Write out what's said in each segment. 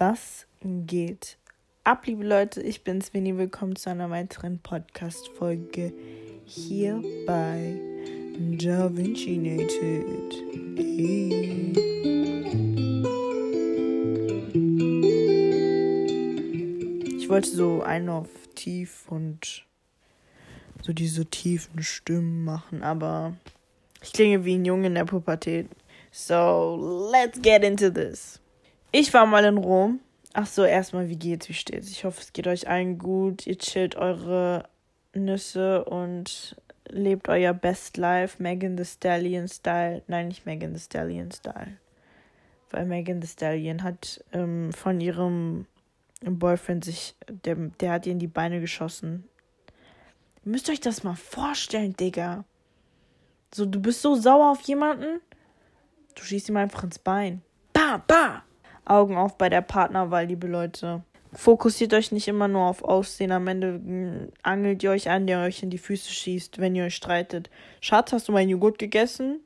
Was geht ab, liebe Leute? Ich bin's, Winnie. Willkommen zu einer weiteren Podcast-Folge hier bei Da Vinci Nated. Hey. Ich wollte so einen auf tief und so diese tiefen Stimmen machen, aber ich klinge wie ein Junge in der Pubertät. So, let's get into this. Ich war mal in Rom. Ach so, erstmal, wie geht's, wie steht's? Ich hoffe, es geht euch allen gut. Ihr chillt eure Nüsse und lebt euer Best Life, Megan the Stallion Style. Nein, nicht Megan the Stallion Style. Weil Megan the Stallion hat ähm, von ihrem Boyfriend sich, der, der hat ihr in die Beine geschossen. Ihr müsst euch das mal vorstellen, Digga. So, du bist so sauer auf jemanden, du schießt ihm einfach ins Bein. Ba, ba! Augen auf bei der Partnerwahl, liebe Leute. Fokussiert euch nicht immer nur auf Aussehen. Am Ende mm, angelt ihr euch an, der euch in die Füße schießt, wenn ihr euch streitet. Schatz, hast du meinen Joghurt gegessen?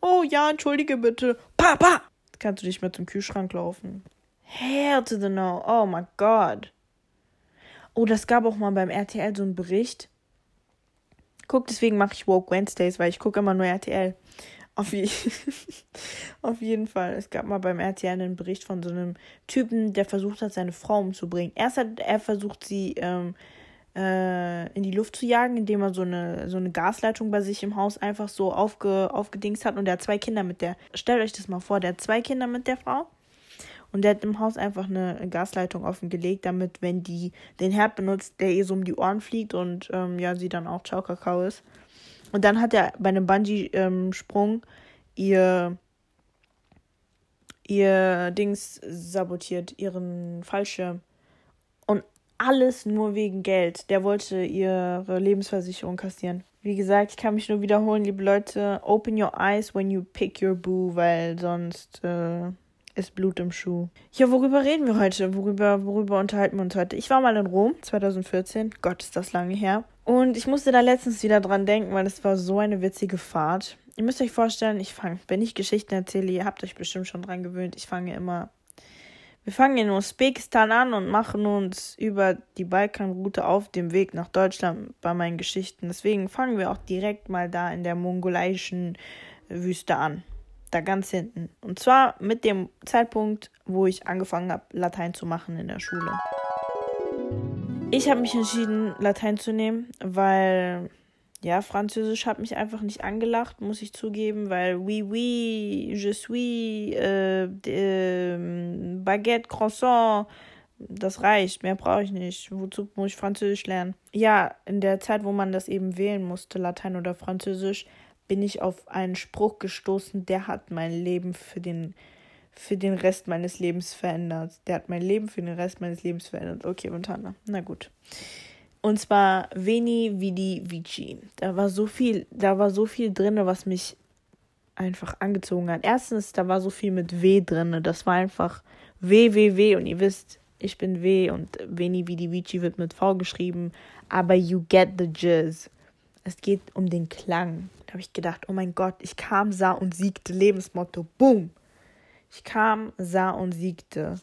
Oh ja, entschuldige bitte. Papa! Kannst du dich mit zum Kühlschrank laufen. Hell to the no. Oh my God. Oh, das gab auch mal beim RTL so einen Bericht. Guck, deswegen mache ich Woke Wednesdays, weil ich gucke immer nur RTL. Auf, je auf jeden Fall. Es gab mal beim RTL einen Bericht von so einem Typen, der versucht hat, seine Frau umzubringen. Erst hat er versucht, sie ähm, äh, in die Luft zu jagen, indem er so eine, so eine Gasleitung bei sich im Haus einfach so aufge, aufgedingst hat. Und der hat zwei Kinder mit der. Stellt euch das mal vor, der hat zwei Kinder mit der Frau. Und der hat im Haus einfach eine Gasleitung offengelegt, damit, wenn die den Herd benutzt, der ihr so um die Ohren fliegt und ähm, ja, sie dann auch Ciao Kakao ist. Und dann hat er bei einem Bungee-Sprung ihr, ihr Dings sabotiert, ihren Fallschirm. Und alles nur wegen Geld. Der wollte ihre Lebensversicherung kassieren. Wie gesagt, ich kann mich nur wiederholen, liebe Leute, open your eyes when you pick your boo, weil sonst äh, ist Blut im Schuh. Ja, worüber reden wir heute? Worüber, worüber unterhalten wir uns heute? Ich war mal in Rom 2014. Gott, ist das lange her. Und ich musste da letztens wieder dran denken, weil es war so eine witzige Fahrt. Ihr müsst euch vorstellen, ich fange, wenn ich Geschichten erzähle, ihr habt euch bestimmt schon dran gewöhnt, ich fange immer. Wir fangen in Usbekistan an und machen uns über die Balkanroute auf dem Weg nach Deutschland bei meinen Geschichten. Deswegen fangen wir auch direkt mal da in der mongolischen Wüste an. Da ganz hinten. Und zwar mit dem Zeitpunkt, wo ich angefangen habe, Latein zu machen in der Schule. Ich habe mich entschieden, Latein zu nehmen, weil ja, Französisch hat mich einfach nicht angelacht, muss ich zugeben, weil oui, oui, je suis, äh, äh, Baguette, Croissant, das reicht, mehr brauche ich nicht. Wozu muss ich Französisch lernen? Ja, in der Zeit, wo man das eben wählen musste, Latein oder Französisch, bin ich auf einen Spruch gestoßen, der hat mein Leben für den für den Rest meines Lebens verändert. Der hat mein Leben für den Rest meines Lebens verändert. Okay, Montana. Na gut. Und zwar Veni Vidi Vici. Da war so viel, da war so viel drin, was mich einfach angezogen hat. Erstens, da war so viel mit W drin. Das war einfach W, W, W. Und ihr wisst, ich bin W und Veni Vidi Vici wird mit V geschrieben. Aber you get the jizz. Es geht um den Klang. Da habe ich gedacht, oh mein Gott, ich kam, sah und siegte. Lebensmotto. Boom. Ich kam, sah und siegte.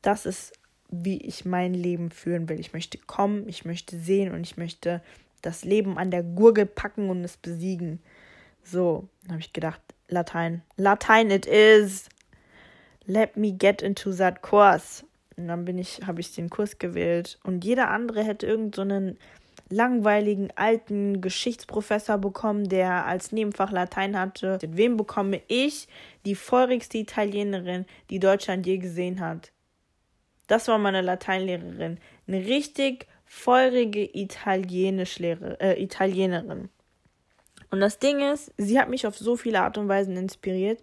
Das ist, wie ich mein Leben führen will. Ich möchte kommen, ich möchte sehen und ich möchte das Leben an der Gurgel packen und es besiegen. So, habe ich gedacht, Latein. Latein it is. Let me get into that course. Und dann bin ich, habe ich den Kurs gewählt. Und jeder andere hätte irgendeinen so langweiligen alten Geschichtsprofessor bekommen, der als Nebenfach Latein hatte. Mit wem bekomme ich die feurigste Italienerin, die Deutschland je gesehen hat? Das war meine Lateinlehrerin. Eine richtig feurige Italienischlehrer, äh, Italienerin. Und das Ding ist, sie hat mich auf so viele Art und Weisen inspiriert.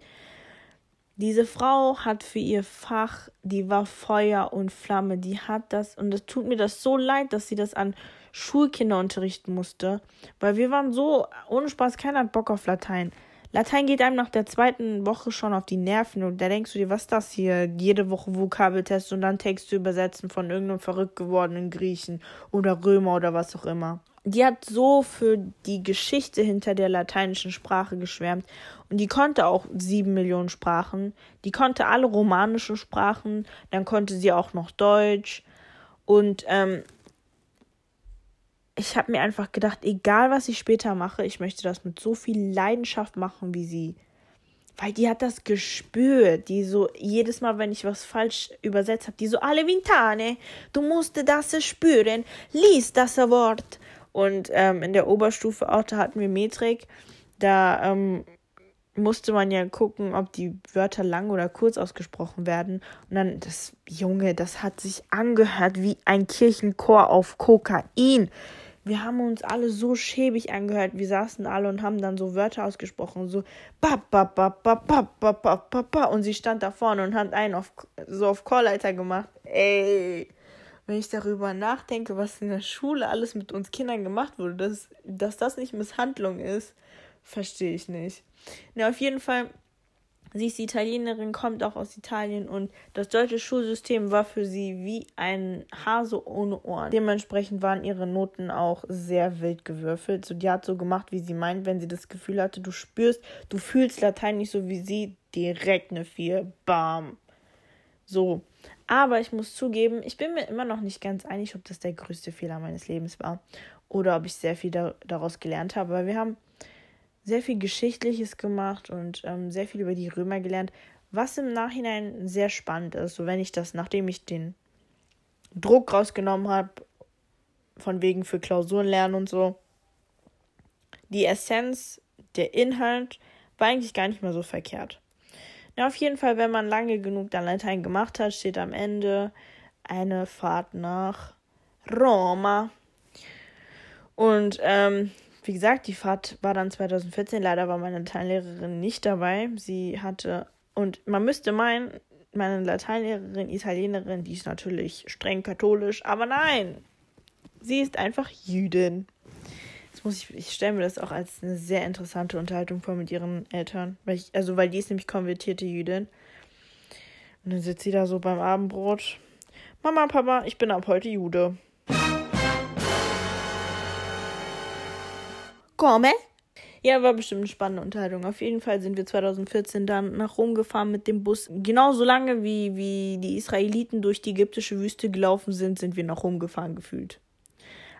Diese Frau hat für ihr Fach, die war Feuer und Flamme, die hat das, und es tut mir das so leid, dass sie das an Schulkinder unterrichten musste, weil wir waren so, ohne Spaß, keiner hat Bock auf Latein. Latein geht einem nach der zweiten Woche schon auf die Nerven und da denkst du dir, was ist das hier? Jede Woche Vokabeltest und dann Texte übersetzen von irgendeinem verrückt gewordenen Griechen oder Römer oder was auch immer. die hat so für die Geschichte hinter der lateinischen Sprache geschwärmt. Und die konnte auch sieben Millionen Sprachen. Die konnte alle romanischen Sprachen. Dann konnte sie auch noch Deutsch. Und ähm, ich habe mir einfach gedacht, egal was ich später mache, ich möchte das mit so viel Leidenschaft machen wie sie. Weil die hat das gespürt. Die so, jedes Mal, wenn ich was falsch übersetzt habe, die so, alle Vintane, du musst das spüren, lies das Wort. Und ähm, in der Oberstufe auch, da hatten wir Metrik. Da ähm, musste man ja gucken, ob die Wörter lang oder kurz ausgesprochen werden. Und dann, das Junge, das hat sich angehört wie ein Kirchenchor auf Kokain. Wir haben uns alle so schäbig angehört. Wir saßen alle und haben dann so Wörter ausgesprochen, so ba ba ba ba ba ba ba ba ba und sie stand da vorne und hat einen auf so auf Chorleiter gemacht. Ey, wenn ich darüber nachdenke, was in der Schule alles mit uns Kindern gemacht wurde, dass, dass das nicht Misshandlung ist, verstehe ich nicht. Na, auf jeden Fall Sie ist Italienerin, kommt auch aus Italien und das deutsche Schulsystem war für sie wie ein Hase ohne Ohren. Dementsprechend waren ihre Noten auch sehr wild gewürfelt. So, die hat so gemacht, wie sie meint, wenn sie das Gefühl hatte, du spürst, du fühlst Latein nicht so wie sie, direkt eine 4. Bam. So. Aber ich muss zugeben, ich bin mir immer noch nicht ganz einig, ob das der größte Fehler meines Lebens war oder ob ich sehr viel da daraus gelernt habe, weil wir haben sehr viel Geschichtliches gemacht und ähm, sehr viel über die Römer gelernt, was im Nachhinein sehr spannend ist. So wenn ich das, nachdem ich den Druck rausgenommen habe, von wegen für Klausuren lernen und so, die Essenz, der Inhalt war eigentlich gar nicht mehr so verkehrt. Na, auf jeden Fall, wenn man lange genug dann Latein gemacht hat, steht am Ende eine Fahrt nach Roma. Und ähm, wie gesagt, die Fahrt war dann 2014. Leider war meine Lateinlehrerin nicht dabei. Sie hatte, und man müsste meinen, meine Lateinlehrerin, Italienerin, die ist natürlich streng katholisch, aber nein, sie ist einfach Jüdin. Jetzt muss ich, ich stelle mir das auch als eine sehr interessante Unterhaltung vor mit ihren Eltern, weil ich, also weil die ist nämlich konvertierte Jüdin. Und dann sitzt sie da so beim Abendbrot. Mama, Papa, ich bin ab heute Jude. Come? Ja, war bestimmt eine spannende Unterhaltung. Auf jeden Fall sind wir 2014 dann nach Rom gefahren mit dem Bus. Genauso lange wie, wie die Israeliten durch die ägyptische Wüste gelaufen sind, sind wir nach Rom gefahren gefühlt.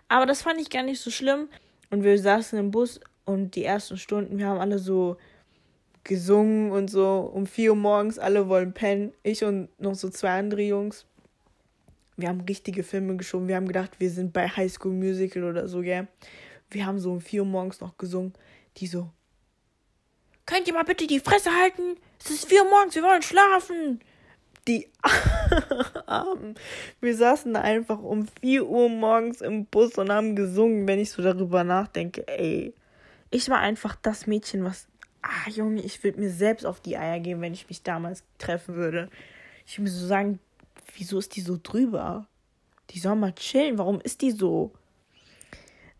Aber das fand ich gar nicht so schlimm. Und wir saßen im Bus und die ersten Stunden, wir haben alle so gesungen und so um 4 Uhr morgens, alle wollen pennen. Ich und noch so zwei andere Jungs. Wir haben richtige Filme geschoben. Wir haben gedacht, wir sind bei High School Musical oder so, gell? Wir haben so um 4 Uhr morgens noch gesungen. Die so, könnt ihr mal bitte die Fresse halten? Es ist 4 Uhr morgens, wir wollen schlafen. Die Armen. Wir saßen da einfach um 4 Uhr morgens im Bus und haben gesungen, wenn ich so darüber nachdenke. Ey, ich war einfach das Mädchen, was. Ah, Junge, ich würde mir selbst auf die Eier gehen, wenn ich mich damals treffen würde. Ich würde mir so sagen, wieso ist die so drüber? Die soll mal chillen. Warum ist die so?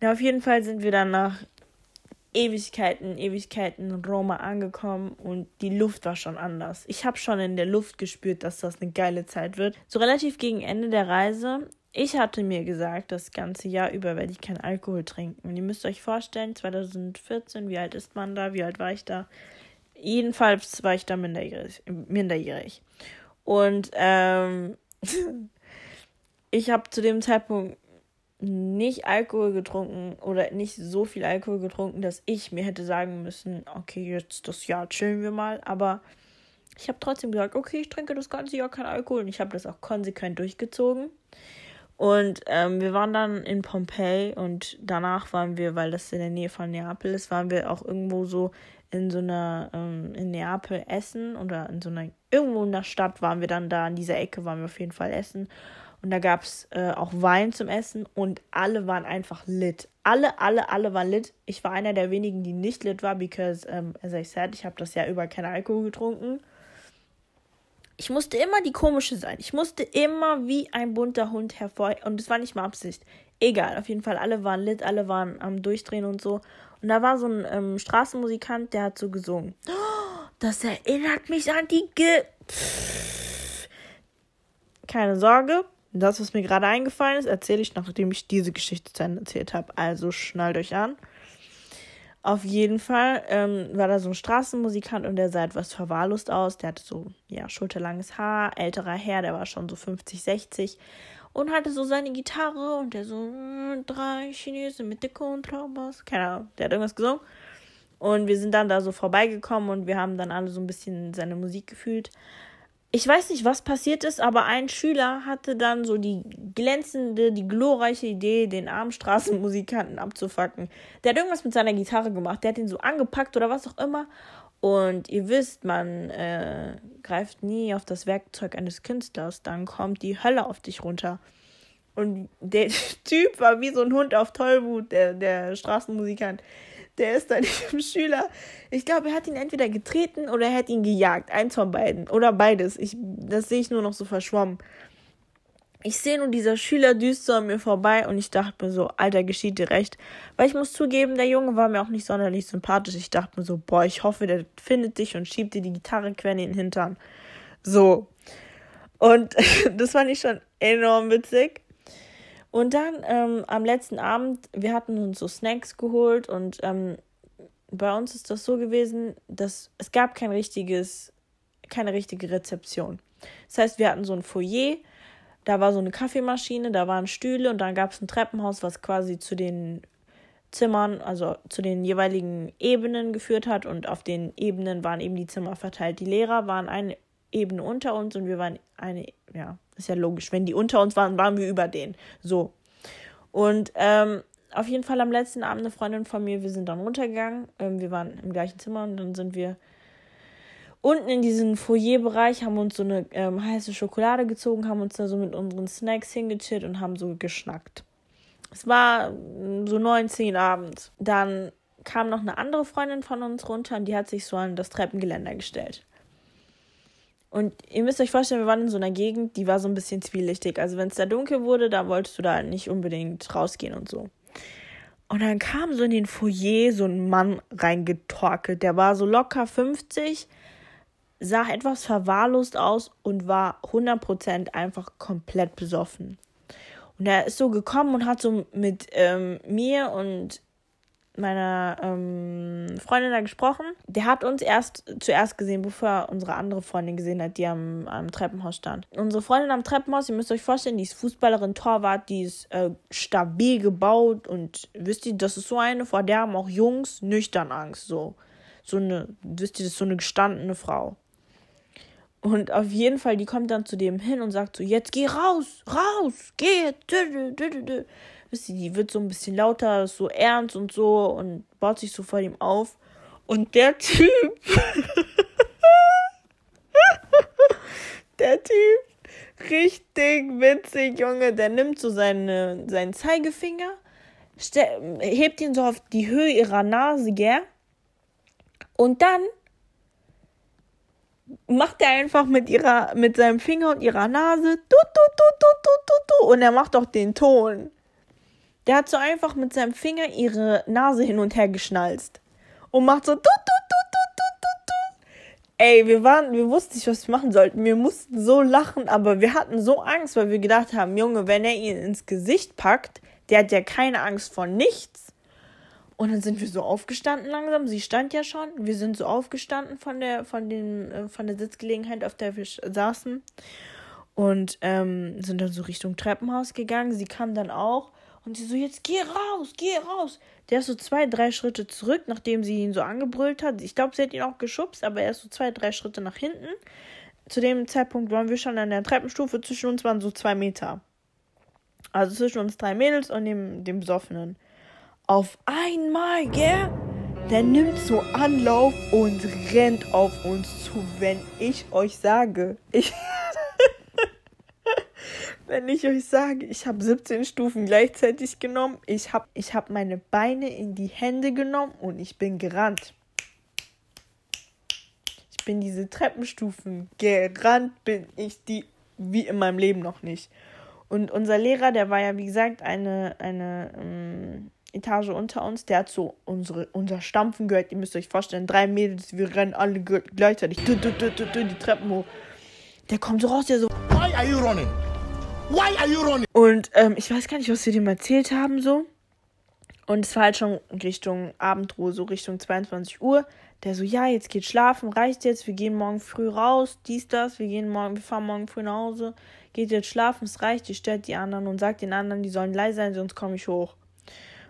Na, auf jeden Fall sind wir dann nach Ewigkeiten, Ewigkeiten in Roma angekommen und die Luft war schon anders. Ich habe schon in der Luft gespürt, dass das eine geile Zeit wird. So relativ gegen Ende der Reise. Ich hatte mir gesagt, das ganze Jahr über werde ich keinen Alkohol trinken. Und ihr müsst euch vorstellen, 2014, wie alt ist man da? Wie alt war ich da? Jedenfalls war ich da minderjährig. minderjährig. Und ähm, ich habe zu dem Zeitpunkt nicht Alkohol getrunken oder nicht so viel Alkohol getrunken, dass ich mir hätte sagen müssen, okay, jetzt das Jahr chillen wir mal. Aber ich habe trotzdem gesagt, okay, ich trinke das ganze Jahr kein Alkohol und ich habe das auch konsequent durchgezogen. Und ähm, wir waren dann in Pompeji und danach waren wir, weil das in der Nähe von Neapel ist, waren wir auch irgendwo so in so einer, ähm, in Neapel essen oder in so einer, irgendwo in der Stadt waren wir dann da, in dieser Ecke waren wir auf jeden Fall essen. Und da gab es äh, auch Wein zum Essen und alle waren einfach lit. Alle, alle, alle waren lit. Ich war einer der wenigen, die nicht lit war, because, um, as I said, ich habe das Jahr über keinen Alkohol getrunken. Ich musste immer die komische sein. Ich musste immer wie ein bunter Hund hervor. Und es war nicht mal Absicht. Egal, auf jeden Fall, alle waren lit, alle waren am Durchdrehen und so. Und da war so ein ähm, Straßenmusikant, der hat so gesungen. das erinnert mich an die Ge. Keine Sorge, Das, was mir gerade eingefallen ist, erzähle ich, nachdem ich diese Geschichte zu Ende erzählt habe. Also schnallt euch an. Auf jeden Fall ähm, war da so ein Straßenmusikant und der sah etwas verwahrlost aus. Der hatte so, ja, schulterlanges Haar, älterer Herr, der war schon so 50, 60 und hatte so seine Gitarre und der so, hm, drei Chinesen mit der Kontrabass. Keine Ahnung, der hat irgendwas gesungen. Und wir sind dann da so vorbeigekommen und wir haben dann alle so ein bisschen seine Musik gefühlt ich weiß nicht, was passiert ist, aber ein Schüler hatte dann so die glänzende, die glorreiche Idee, den armen Straßenmusikanten abzufacken. Der hat irgendwas mit seiner Gitarre gemacht. Der hat ihn so angepackt oder was auch immer. Und ihr wisst, man äh, greift nie auf das Werkzeug eines Künstlers. Dann kommt die Hölle auf dich runter. Und der Typ war wie so ein Hund auf Tollwut, der, der Straßenmusikant der ist dann dem Schüler. Ich glaube, er hat ihn entweder getreten oder er hat ihn gejagt. Eins von beiden. Oder beides. Ich, das sehe ich nur noch so verschwommen. Ich sehe nur, dieser Schüler düst so an mir vorbei und ich dachte mir so, Alter, geschieht dir recht. Weil ich muss zugeben, der Junge war mir auch nicht sonderlich sympathisch. Ich dachte mir so, boah, ich hoffe, der findet dich und schiebt dir die Gitarre quer in den Hintern. So. Und das fand ich schon enorm witzig. Und dann ähm, am letzten Abend, wir hatten uns so Snacks geholt und ähm, bei uns ist das so gewesen, dass es gab kein richtiges, keine richtige Rezeption. Das heißt, wir hatten so ein Foyer, da war so eine Kaffeemaschine, da waren Stühle und dann gab es ein Treppenhaus, was quasi zu den Zimmern, also zu den jeweiligen Ebenen geführt hat und auf den Ebenen waren eben die Zimmer verteilt. Die Lehrer waren eine Ebene unter uns und wir waren eine, ja, ist ja logisch. Wenn die unter uns waren, waren wir über denen. So. Und ähm, auf jeden Fall am letzten Abend eine Freundin von mir, wir sind dann runtergegangen. Ähm, wir waren im gleichen Zimmer und dann sind wir unten in diesen Foyerbereich, haben uns so eine ähm, heiße Schokolade gezogen, haben uns da so mit unseren Snacks hingechillt und haben so geschnackt. Es war mm, so 19 abends. Dann kam noch eine andere Freundin von uns runter und die hat sich so an das Treppengeländer gestellt. Und ihr müsst euch vorstellen, wir waren in so einer Gegend, die war so ein bisschen zwielichtig. Also wenn es da dunkel wurde, da wolltest du da nicht unbedingt rausgehen und so. Und dann kam so in den Foyer so ein Mann reingetorkelt. Der war so locker 50, sah etwas verwahrlost aus und war 100% einfach komplett besoffen. Und er ist so gekommen und hat so mit ähm, mir und meiner ähm, Freundin da gesprochen. Der hat uns erst zuerst gesehen, bevor er unsere andere Freundin gesehen hat, die am, am Treppenhaus stand. Unsere Freundin am Treppenhaus, ihr müsst euch vorstellen, die ist Fußballerin, Torwart, die ist äh, stabil gebaut und wisst ihr, das ist so eine, vor der haben auch Jungs nüchtern Angst. So, so eine, wisst ihr, das ist so eine gestandene Frau. Und auf jeden Fall, die kommt dann zu dem hin und sagt so, jetzt geh raus, raus, geh, dü, dü, dü, wisst ihr, die wird so ein bisschen lauter, so ernst und so und baut sich so vor ihm auf. Und der Typ, der Typ, richtig witzig, Junge, der nimmt so seine, seinen Zeigefinger, hebt ihn so auf die Höhe ihrer Nase, gell? Und dann macht er einfach mit ihrer, mit seinem Finger und ihrer Nase, tu, tu, tu, tu, tu, tu, und er macht auch den Ton. Der hat so einfach mit seinem Finger ihre Nase hin und her geschnalzt. Und macht so. Tut, tut, tut, tut, tut, tut. Ey, wir waren, wir wussten nicht, was wir machen sollten. Wir mussten so lachen, aber wir hatten so Angst, weil wir gedacht haben, Junge, wenn er ihn ins Gesicht packt, der hat ja keine Angst vor nichts. Und dann sind wir so aufgestanden langsam. Sie stand ja schon. Wir sind so aufgestanden von der, von den, äh, von der Sitzgelegenheit, auf der wir saßen. Und ähm, sind dann so Richtung Treppenhaus gegangen. Sie kam dann auch. Und sie so, jetzt geh raus, geh raus. Der ist so zwei, drei Schritte zurück, nachdem sie ihn so angebrüllt hat. Ich glaube, sie hat ihn auch geschubst, aber er ist so zwei, drei Schritte nach hinten. Zu dem Zeitpunkt waren wir schon an der Treppenstufe. Zwischen uns waren so zwei Meter. Also zwischen uns drei Mädels und dem, dem Besoffenen. Auf einmal, gell? Der nimmt so Anlauf und rennt auf uns zu, wenn ich euch sage. Ich. Wenn ich euch sage, ich habe 17 Stufen gleichzeitig genommen, ich habe ich hab meine Beine in die Hände genommen und ich bin gerannt. Ich bin diese Treppenstufen gerannt, bin ich die wie in meinem Leben noch nicht. Und unser Lehrer, der war ja wie gesagt eine, eine ähm, Etage unter uns, der hat so unsere, unser Stampfen gehört. Ihr müsst euch vorstellen, drei Mädels, wir rennen alle gleichzeitig die Treppen hoch. Der kommt so raus, der so. Why are you running? Why are you running? Und ähm, ich weiß gar nicht, was wir dem erzählt haben so. Und es war halt schon Richtung Abendruhe, so Richtung 22 Uhr. Der so, ja, jetzt geht schlafen, reicht jetzt, wir gehen morgen früh raus, dies, das, wir gehen morgen, wir fahren morgen früh nach Hause, geht jetzt schlafen, es reicht, ihr stört die anderen und sagt den anderen, die sollen leise sein, sonst komme ich hoch.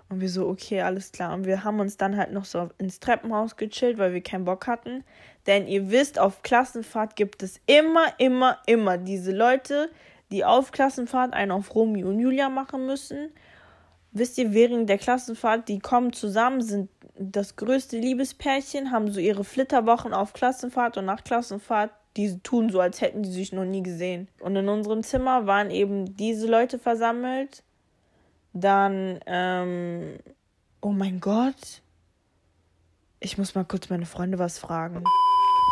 Und wir so, okay, alles klar. Und wir haben uns dann halt noch so ins Treppenhaus gechillt, weil wir keinen Bock hatten. Denn ihr wisst, auf Klassenfahrt gibt es immer, immer, immer diese Leute, die auf Klassenfahrt einen auf Romeo und Julia machen müssen wisst ihr, während der Klassenfahrt, die kommen zusammen, sind das größte Liebespärchen, haben so ihre Flitterwochen auf Klassenfahrt und nach Klassenfahrt, die tun so, als hätten die sich noch nie gesehen. Und in unserem Zimmer waren eben diese Leute versammelt. Dann, ähm, oh mein Gott. Ich muss mal kurz meine Freunde was fragen.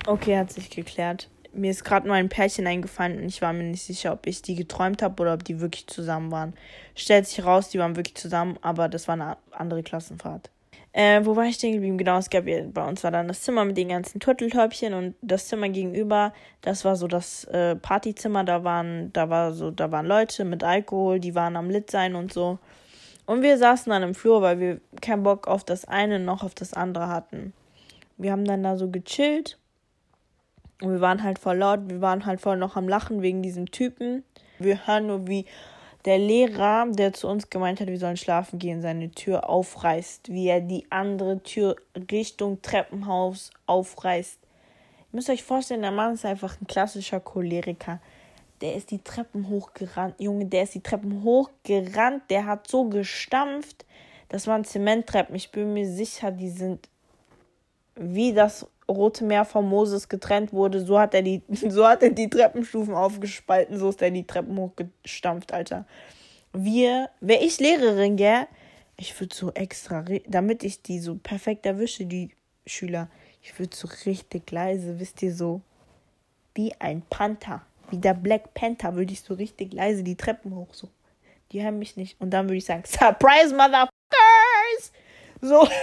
Okay, hat sich geklärt mir ist gerade nur ein Pärchen eingefallen und ich war mir nicht sicher, ob ich die geträumt habe oder ob die wirklich zusammen waren. Stellt sich raus, die waren wirklich zusammen, aber das war eine andere Klassenfahrt. Äh, wo war ich denn geblieben? Genau, es gab bei uns war dann das Zimmer mit den ganzen Turteltäubchen und das Zimmer gegenüber, das war so das äh, Partyzimmer, da waren, da war so, da waren Leute mit Alkohol, die waren am Lit sein und so. Und wir saßen dann im Flur, weil wir keinen Bock auf das eine noch auf das andere hatten. Wir haben dann da so gechillt und wir waren halt voll laut, wir waren halt voll noch am Lachen wegen diesem Typen. Wir hören nur, wie der Lehrer, der zu uns gemeint hat, wir sollen schlafen gehen, seine Tür aufreißt, wie er die andere Tür Richtung Treppenhaus aufreißt. Ihr müsst euch vorstellen, der Mann ist einfach ein klassischer Choleriker. Der ist die Treppen hochgerannt, Junge, der ist die Treppen hochgerannt, der hat so gestampft. Das waren Zementtreppen. Ich bin mir sicher, die sind wie das Rote Meer von Moses getrennt wurde, so hat er die, so hat er die Treppenstufen aufgespalten, so ist er die Treppen hochgestampft, Alter. Wir, wäre ich Lehrerin, gell? Ich würde so extra, damit ich die so perfekt erwische, die Schüler, ich würde so richtig leise, wisst ihr, so wie ein Panther, wie der Black Panther, würde ich so richtig leise die Treppen hoch, so. Die hören mich nicht. Und dann würde ich sagen, Surprise, Motherfuckers! So.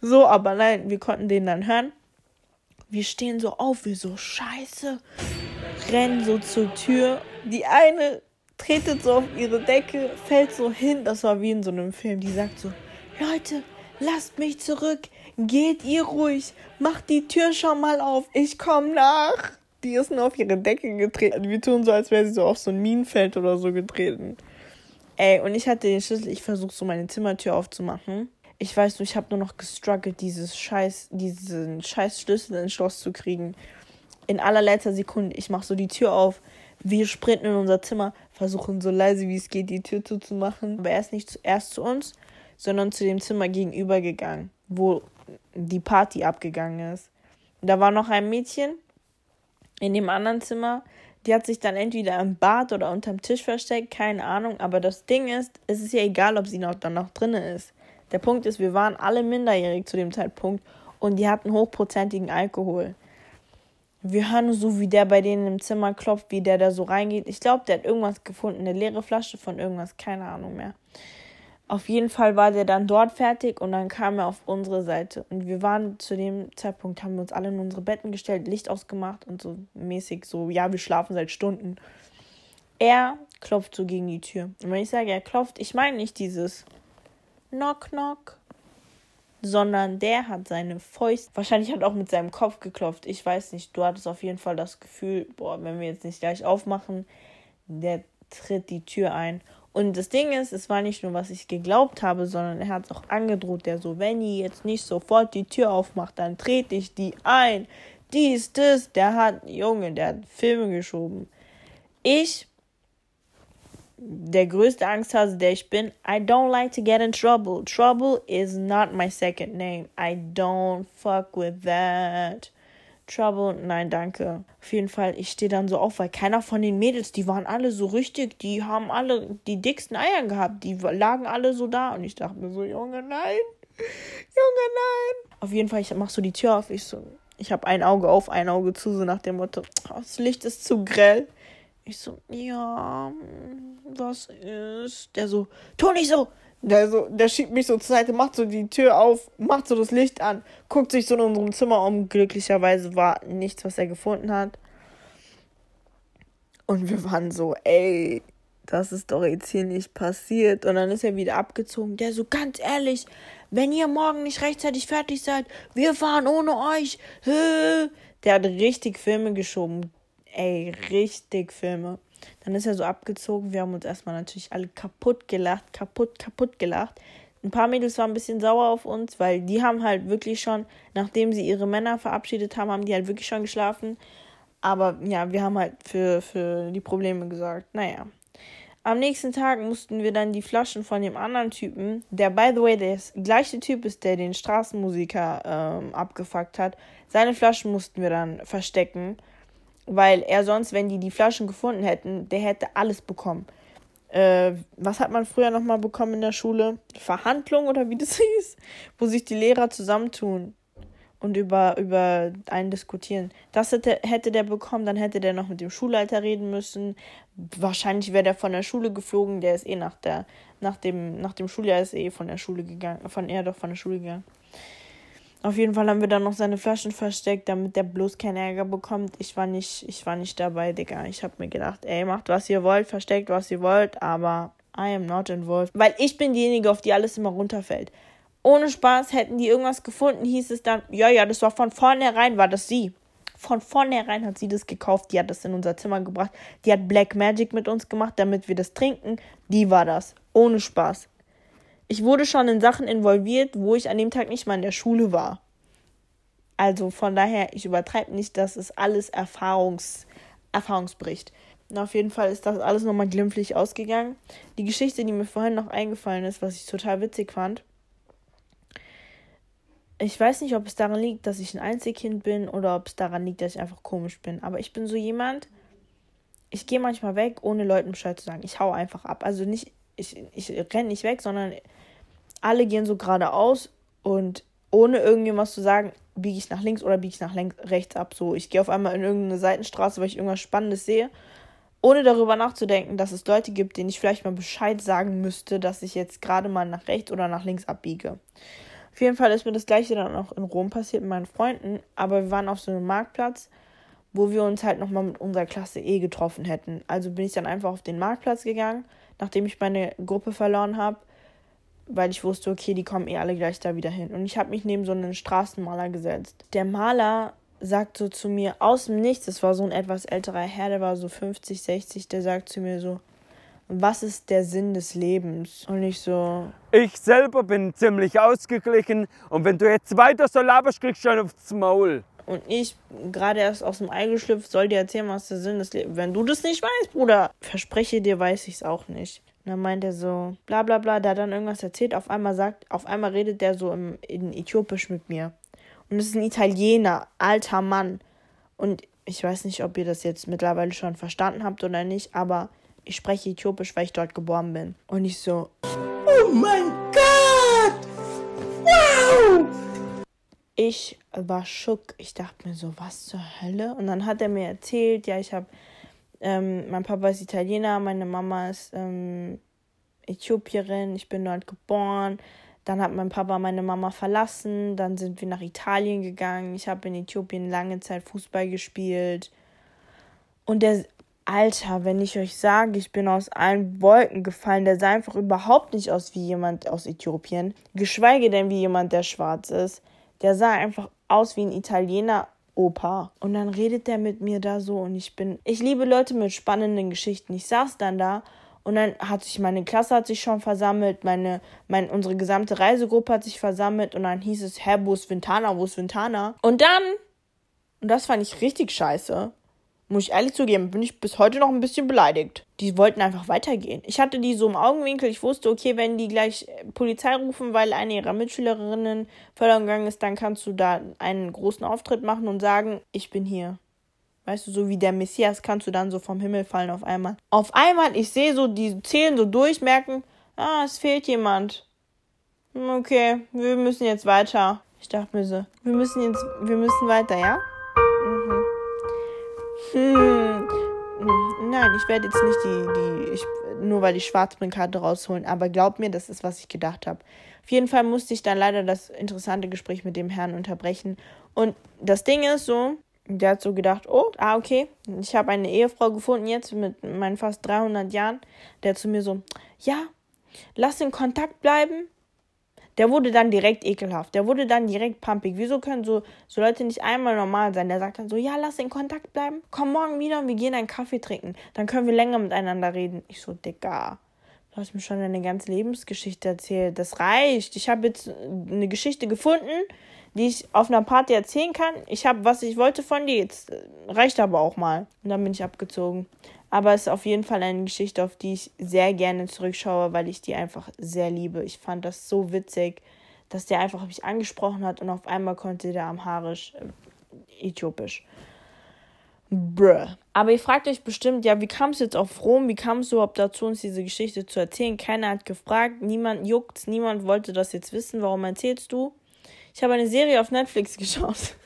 So, aber nein, wir konnten den dann hören. Wir stehen so auf, wir so scheiße, rennen so zur Tür. Die eine tretet so auf ihre Decke, fällt so hin. Das war wie in so einem Film. Die sagt so, Leute, lasst mich zurück. Geht ihr ruhig. Macht die Tür schon mal auf. Ich komm nach. Die ist nur auf ihre Decke getreten. Wir tun so, als wäre sie so auf so ein Minenfeld oder so getreten. Ey, und ich hatte den Schlüssel. Ich versuche so meine Zimmertür aufzumachen ich weiß nur, ich habe nur noch gestruggelt, dieses Scheiß, diesen scheiß Schlüssel ins Schloss zu kriegen. In allerletzter Sekunde, ich mache so die Tür auf, wir sprinten in unser Zimmer, versuchen so leise wie es geht, die Tür zuzumachen. Aber er ist nicht zuerst zu uns, sondern zu dem Zimmer gegenüber gegangen, wo die Party abgegangen ist. Da war noch ein Mädchen in dem anderen Zimmer, die hat sich dann entweder im Bad oder unterm Tisch versteckt, keine Ahnung. Aber das Ding ist, es ist ja egal, ob sie noch dann noch drin ist. Der Punkt ist, wir waren alle minderjährig zu dem Zeitpunkt und die hatten hochprozentigen Alkohol. Wir hören so, wie der bei denen im Zimmer klopft, wie der da so reingeht. Ich glaube, der hat irgendwas gefunden, eine leere Flasche von irgendwas, keine Ahnung mehr. Auf jeden Fall war der dann dort fertig und dann kam er auf unsere Seite. Und wir waren zu dem Zeitpunkt, haben wir uns alle in unsere Betten gestellt, Licht ausgemacht und so mäßig so, ja, wir schlafen seit Stunden. Er klopft so gegen die Tür. Und wenn ich sage, er klopft, ich meine nicht dieses Knock, knock. Sondern der hat seine Fäuste, wahrscheinlich hat auch mit seinem Kopf geklopft. Ich weiß nicht. Du hattest auf jeden Fall das Gefühl, boah, wenn wir jetzt nicht gleich aufmachen, der tritt die Tür ein. Und das Ding ist, es war nicht nur, was ich geglaubt habe, sondern er hat es auch angedroht, der so, wenn ihr jetzt nicht sofort die Tür aufmacht, dann trete ich die ein. Dies, das, der hat, Junge, der hat Filme geschoben. Ich der größte Angsthase, der ich bin, I don't like to get in trouble. Trouble is not my second name. I don't fuck with that. Trouble, nein, danke. Auf jeden Fall, ich stehe dann so auf, weil keiner von den Mädels, die waren alle so richtig, die haben alle die dicksten Eier gehabt. Die lagen alle so da und ich dachte mir so, Junge, nein. Junge, nein. Auf jeden Fall, ich mach so die Tür auf. Ich so, ich habe ein Auge auf, ein Auge zu, so nach dem Motto, oh, das Licht ist zu grell. Ich so, ja, was ist? Der so, tu nicht so. Der so, der schiebt mich so zur Seite, macht so die Tür auf, macht so das Licht an, guckt sich so in unserem Zimmer um. Glücklicherweise war nichts, was er gefunden hat. Und wir waren so, ey, das ist doch jetzt hier nicht passiert. Und dann ist er wieder abgezogen. Der so, ganz ehrlich, wenn ihr morgen nicht rechtzeitig fertig seid, wir fahren ohne euch. Der hat richtig Filme geschoben. Ey, richtig Filme. Dann ist er so abgezogen. Wir haben uns erstmal natürlich alle kaputt gelacht, kaputt, kaputt gelacht. Ein paar Mädels waren ein bisschen sauer auf uns, weil die haben halt wirklich schon, nachdem sie ihre Männer verabschiedet haben, haben die halt wirklich schon geschlafen. Aber ja, wir haben halt für, für die Probleme gesorgt. Naja. Am nächsten Tag mussten wir dann die Flaschen von dem anderen Typen, der by the way der gleiche Typ ist, der den Straßenmusiker ähm, abgefuckt hat, seine Flaschen mussten wir dann verstecken, weil er sonst, wenn die die Flaschen gefunden hätten, der hätte alles bekommen. Äh, was hat man früher nochmal bekommen in der Schule? Verhandlung oder wie das hieß? Wo sich die Lehrer zusammentun und über, über einen diskutieren. Das hätte, hätte der bekommen, dann hätte der noch mit dem Schulleiter reden müssen. Wahrscheinlich wäre der von der Schule geflogen, der ist eh nach der, nach dem, nach dem Schuljahr ist eh von der Schule gegangen, von er doch von der Schule gegangen. Auf jeden Fall haben wir dann noch seine Flaschen versteckt, damit der bloß keinen Ärger bekommt. Ich war nicht, ich war nicht dabei, Digga. Ich hab mir gedacht, ey, macht was ihr wollt, versteckt was ihr wollt, aber I am not involved. Weil ich bin diejenige, auf die alles immer runterfällt ohne Spaß hätten die irgendwas gefunden, hieß es dann, ja, ja, das war von vornherein, war das sie. Von vornherein hat sie das gekauft, die hat das in unser Zimmer gebracht, die hat Black Magic mit uns gemacht, damit wir das trinken, die war das. Ohne Spaß. Ich wurde schon in Sachen involviert, wo ich an dem Tag nicht mal in der Schule war. Also von daher, ich übertreibe nicht, das ist alles Erfahrungs, Erfahrungsbericht. Und auf jeden Fall ist das alles nochmal glimpflich ausgegangen. Die Geschichte, die mir vorhin noch eingefallen ist, was ich total witzig fand, ich weiß nicht, ob es daran liegt, dass ich ein Einzelkind bin oder ob es daran liegt, dass ich einfach komisch bin. Aber ich bin so jemand, ich gehe manchmal weg, ohne Leuten Bescheid zu sagen. Ich hau einfach ab. Also nicht, ich, ich renne nicht weg, sondern alle gehen so geradeaus und ohne irgendjemand zu sagen, biege ich nach links oder biege ich nach rechts ab. So, ich gehe auf einmal in irgendeine Seitenstraße, weil ich irgendwas Spannendes sehe, ohne darüber nachzudenken, dass es Leute gibt, denen ich vielleicht mal Bescheid sagen müsste, dass ich jetzt gerade mal nach rechts oder nach links abbiege. Auf jeden Fall ist mir das gleiche dann auch in Rom passiert mit meinen Freunden, aber wir waren auf so einem Marktplatz, wo wir uns halt nochmal mit unserer Klasse E getroffen hätten. Also bin ich dann einfach auf den Marktplatz gegangen, nachdem ich meine Gruppe verloren habe, weil ich wusste, okay, die kommen eh alle gleich da wieder hin. Und ich habe mich neben so einen Straßenmaler gesetzt. Der Maler sagt so zu mir aus dem Nichts, das war so ein etwas älterer Herr, der war so 50, 60, der sagt zu mir so, was ist der Sinn des Lebens? Und ich so. Ich selber bin ziemlich ausgeglichen und wenn du jetzt weiter so laberst, kriegst du schon aufs Maul. Und ich, gerade erst aus dem Ei geschlüpft, soll dir erzählen, was der Sinn des Lebens Wenn du das nicht weißt, Bruder, verspreche dir, weiß ich es auch nicht. Und dann meint er so, bla bla bla, hat dann irgendwas erzählt. Auf einmal sagt, auf einmal redet der so im, in Äthiopisch mit mir. Und es ist ein Italiener, alter Mann. Und ich weiß nicht, ob ihr das jetzt mittlerweile schon verstanden habt oder nicht, aber ich spreche Äthiopisch, weil ich dort geboren bin. Und ich so, oh mein Gott! Wow! Ich war schock. Ich dachte mir so, was zur Hölle? Und dann hat er mir erzählt, ja, ich habe, ähm, mein Papa ist Italiener, meine Mama ist ähm, Äthiopierin, ich bin dort geboren. Dann hat mein Papa meine Mama verlassen, dann sind wir nach Italien gegangen. Ich habe in Äthiopien lange Zeit Fußball gespielt. Und der Alter, wenn ich euch sage, ich bin aus allen Wolken gefallen, der sah einfach überhaupt nicht aus wie jemand aus Äthiopien, geschweige denn wie jemand, der schwarz ist. Der sah einfach aus wie ein Italiener Opa. Und dann redet der mit mir da so und ich bin, ich liebe Leute mit spannenden Geschichten. Ich saß dann da und dann hat sich meine Klasse hat sich schon versammelt, meine, mein, unsere gesamte Reisegruppe hat sich versammelt und dann hieß es, hä, wo ist Vintana, wo ist Vintana? Und dann, und das fand ich richtig scheiße, muss ich ehrlich zugeben, bin ich bis heute noch ein bisschen beleidigt. Die wollten einfach weitergehen. Ich hatte die so im Augenwinkel. Ich wusste, okay, wenn die gleich äh, Polizei rufen, weil eine ihrer Mitschülerinnen verloren gegangen ist, dann kannst du da einen großen Auftritt machen und sagen, ich bin hier. Weißt du, so wie der Messias kannst du dann so vom Himmel fallen auf einmal. Auf einmal, ich sehe so, die zählen so durch, merken, ah, es fehlt jemand. Okay, wir müssen jetzt weiter. Ich dachte mir so, wir müssen jetzt, wir müssen weiter, ja? Mhm. Hm. Nein, ich werde jetzt nicht die, die, ich, nur weil ich Schwarzbrinkkarte rausholen, aber glaub mir, das ist, was ich gedacht habe. Auf jeden Fall musste ich dann leider das interessante Gespräch mit dem Herrn unterbrechen. Und das Ding ist so, Der hat so gedacht, oh, ah, okay, ich habe eine Ehefrau gefunden jetzt mit meinen fast 300 Jahren. Der zu mir so, ja, lass in Kontakt bleiben. Der wurde dann direkt ekelhaft. Der wurde dann direkt pumpig. Wieso können so, so Leute nicht einmal normal sein? Der sagt dann so, ja, lass in Kontakt bleiben. Komm morgen wieder und wir gehen einen Kaffee trinken. Dann können wir länger miteinander reden. Ich so, Digga, du hast mir schon deine ganze Lebensgeschichte erzählt. Das reicht. Ich habe jetzt eine Geschichte gefunden die ich auf einer Party erzählen kann. Ich habe, was ich wollte von dir, jetzt reicht aber auch mal. Und dann bin ich abgezogen. Aber es ist auf jeden Fall eine Geschichte, auf die ich sehr gerne zurückschaue, weil ich die einfach sehr liebe. Ich fand das so witzig, dass der einfach mich angesprochen hat und auf einmal konnte der Amharisch, äh, Äthiopisch. Bruh. Aber ihr fragt euch bestimmt, ja, wie kam es jetzt auf Rom? Wie kam es überhaupt dazu, uns diese Geschichte zu erzählen? Keiner hat gefragt, niemand juckt, niemand wollte das jetzt wissen. Warum erzählst du? Ich habe eine Serie auf Netflix geschaut.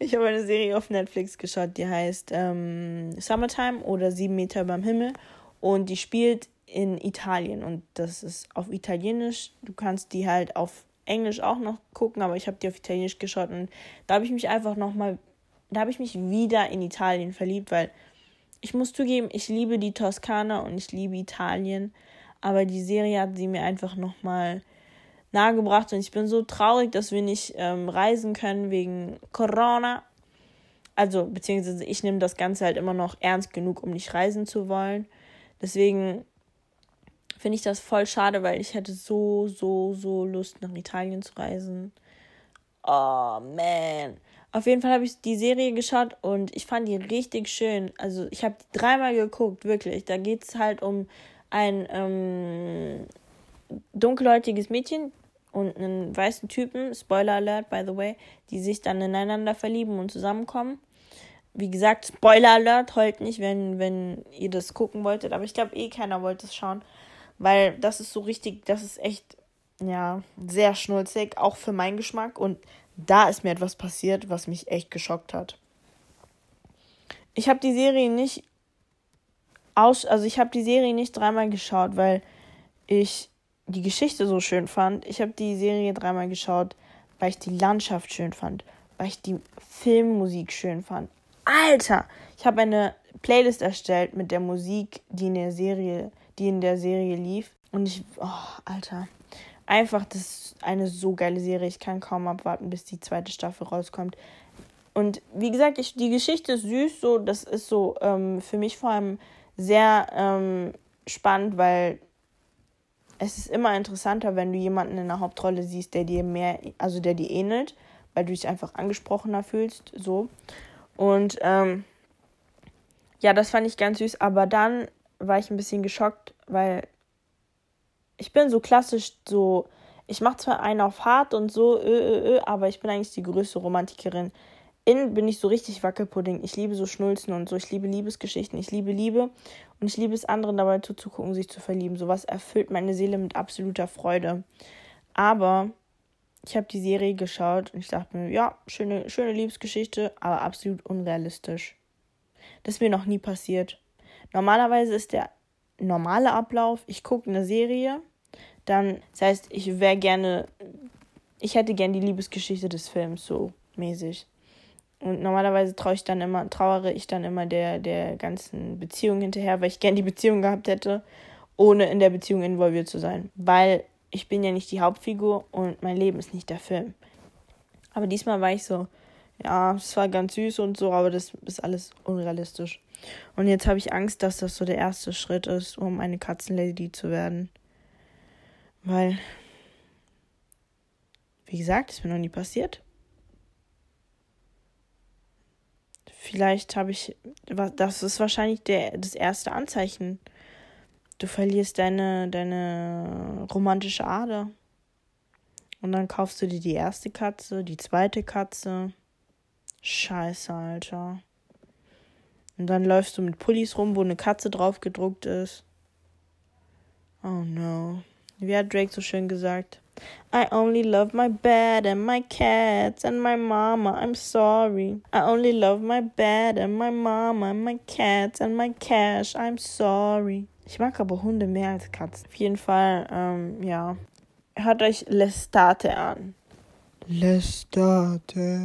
Ich habe eine Serie auf Netflix geschaut, die heißt ähm, Summertime oder Sieben Meter beim Himmel. Und die spielt in Italien. Und das ist auf Italienisch. Du kannst die halt auf Englisch auch noch gucken, aber ich habe die auf Italienisch geschaut. Und da habe ich mich einfach nochmal, da habe ich mich wieder in Italien verliebt, weil ich muss zugeben, ich liebe die Toskana und ich liebe Italien. Aber die Serie hat sie mir einfach nochmal nahegebracht und ich bin so traurig, dass wir nicht ähm, reisen können wegen Corona. Also, beziehungsweise ich nehme das Ganze halt immer noch ernst genug, um nicht reisen zu wollen. Deswegen finde ich das voll schade, weil ich hätte so, so, so Lust, nach Italien zu reisen. Oh, man. Auf jeden Fall habe ich die Serie geschaut und ich fand die richtig schön. Also ich habe die dreimal geguckt, wirklich. Da geht es halt um ein ähm, dunkelhäutiges Mädchen, und einen weißen Typen, Spoiler Alert, by the way, die sich dann ineinander verlieben und zusammenkommen. Wie gesagt, Spoiler Alert, heult nicht, wenn, wenn ihr das gucken wolltet. Aber ich glaube, eh keiner wollte es schauen. Weil das ist so richtig, das ist echt, ja, sehr schnulzig, auch für meinen Geschmack. Und da ist mir etwas passiert, was mich echt geschockt hat. Ich habe die Serie nicht aus, also ich habe die Serie nicht dreimal geschaut, weil ich die Geschichte so schön fand. Ich habe die Serie dreimal geschaut, weil ich die Landschaft schön fand, weil ich die Filmmusik schön fand. Alter, ich habe eine Playlist erstellt mit der Musik, die in der Serie, die in der Serie lief und ich oh, Alter, einfach das ist eine so geile Serie. Ich kann kaum abwarten, bis die zweite Staffel rauskommt. Und wie gesagt, ich, die Geschichte ist süß, so das ist so ähm, für mich vor allem sehr ähm, spannend, weil es ist immer interessanter, wenn du jemanden in der Hauptrolle siehst, der dir mehr, also der dir ähnelt, weil du dich einfach angesprochener fühlst, so. Und ähm, ja, das fand ich ganz süß, aber dann war ich ein bisschen geschockt, weil ich bin so klassisch so, ich mache zwar einen auf hart und so, ö, ö, ö, aber ich bin eigentlich die größte Romantikerin innen bin ich so richtig Wackelpudding. Ich liebe so Schnulzen und so. Ich liebe Liebesgeschichten. Ich liebe Liebe. Und ich liebe es, anderen dabei zuzugucken, sich zu verlieben. Sowas erfüllt meine Seele mit absoluter Freude. Aber ich habe die Serie geschaut und ich dachte mir, ja, schöne, schöne Liebesgeschichte, aber absolut unrealistisch. Das ist mir noch nie passiert. Normalerweise ist der normale Ablauf, ich gucke eine Serie, dann, das heißt, ich wäre gerne, ich hätte gerne die Liebesgeschichte des Films so mäßig. Und normalerweise traue ich dann immer, trauere ich dann immer der, der ganzen Beziehung hinterher, weil ich gern die Beziehung gehabt hätte, ohne in der Beziehung involviert zu sein. Weil ich bin ja nicht die Hauptfigur und mein Leben ist nicht der Film. Aber diesmal war ich so, ja, es war ganz süß und so, aber das ist alles unrealistisch. Und jetzt habe ich Angst, dass das so der erste Schritt ist, um eine Katzenlady zu werden. Weil, wie gesagt, ist mir noch nie passiert. Vielleicht habe ich, das ist wahrscheinlich der, das erste Anzeichen. Du verlierst deine, deine romantische Ader. Und dann kaufst du dir die erste Katze, die zweite Katze. Scheiße, Alter. Und dann läufst du mit Pullis rum, wo eine Katze drauf gedruckt ist. Oh no. Wie hat Drake so schön gesagt? I only love my bed and my cats and my mama. I'm sorry. I only love my bed and my mama and my cats and my cash. I'm sorry. Ich mag aber Hunde mehr als Katzen. Auf jeden Fall, ähm, ja. Hört euch Lestate an. Lestate.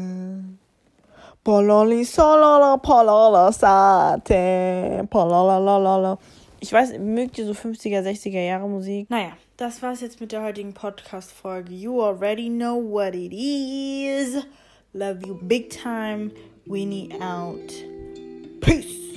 Pololi solala polala sate. Polalalala. Ich weiß, mögt ihr so 50er, 60er Jahre Musik? Naja, das war's jetzt mit der heutigen Podcast-Folge. You already know what it is. Love you big time. Weenie out. Peace.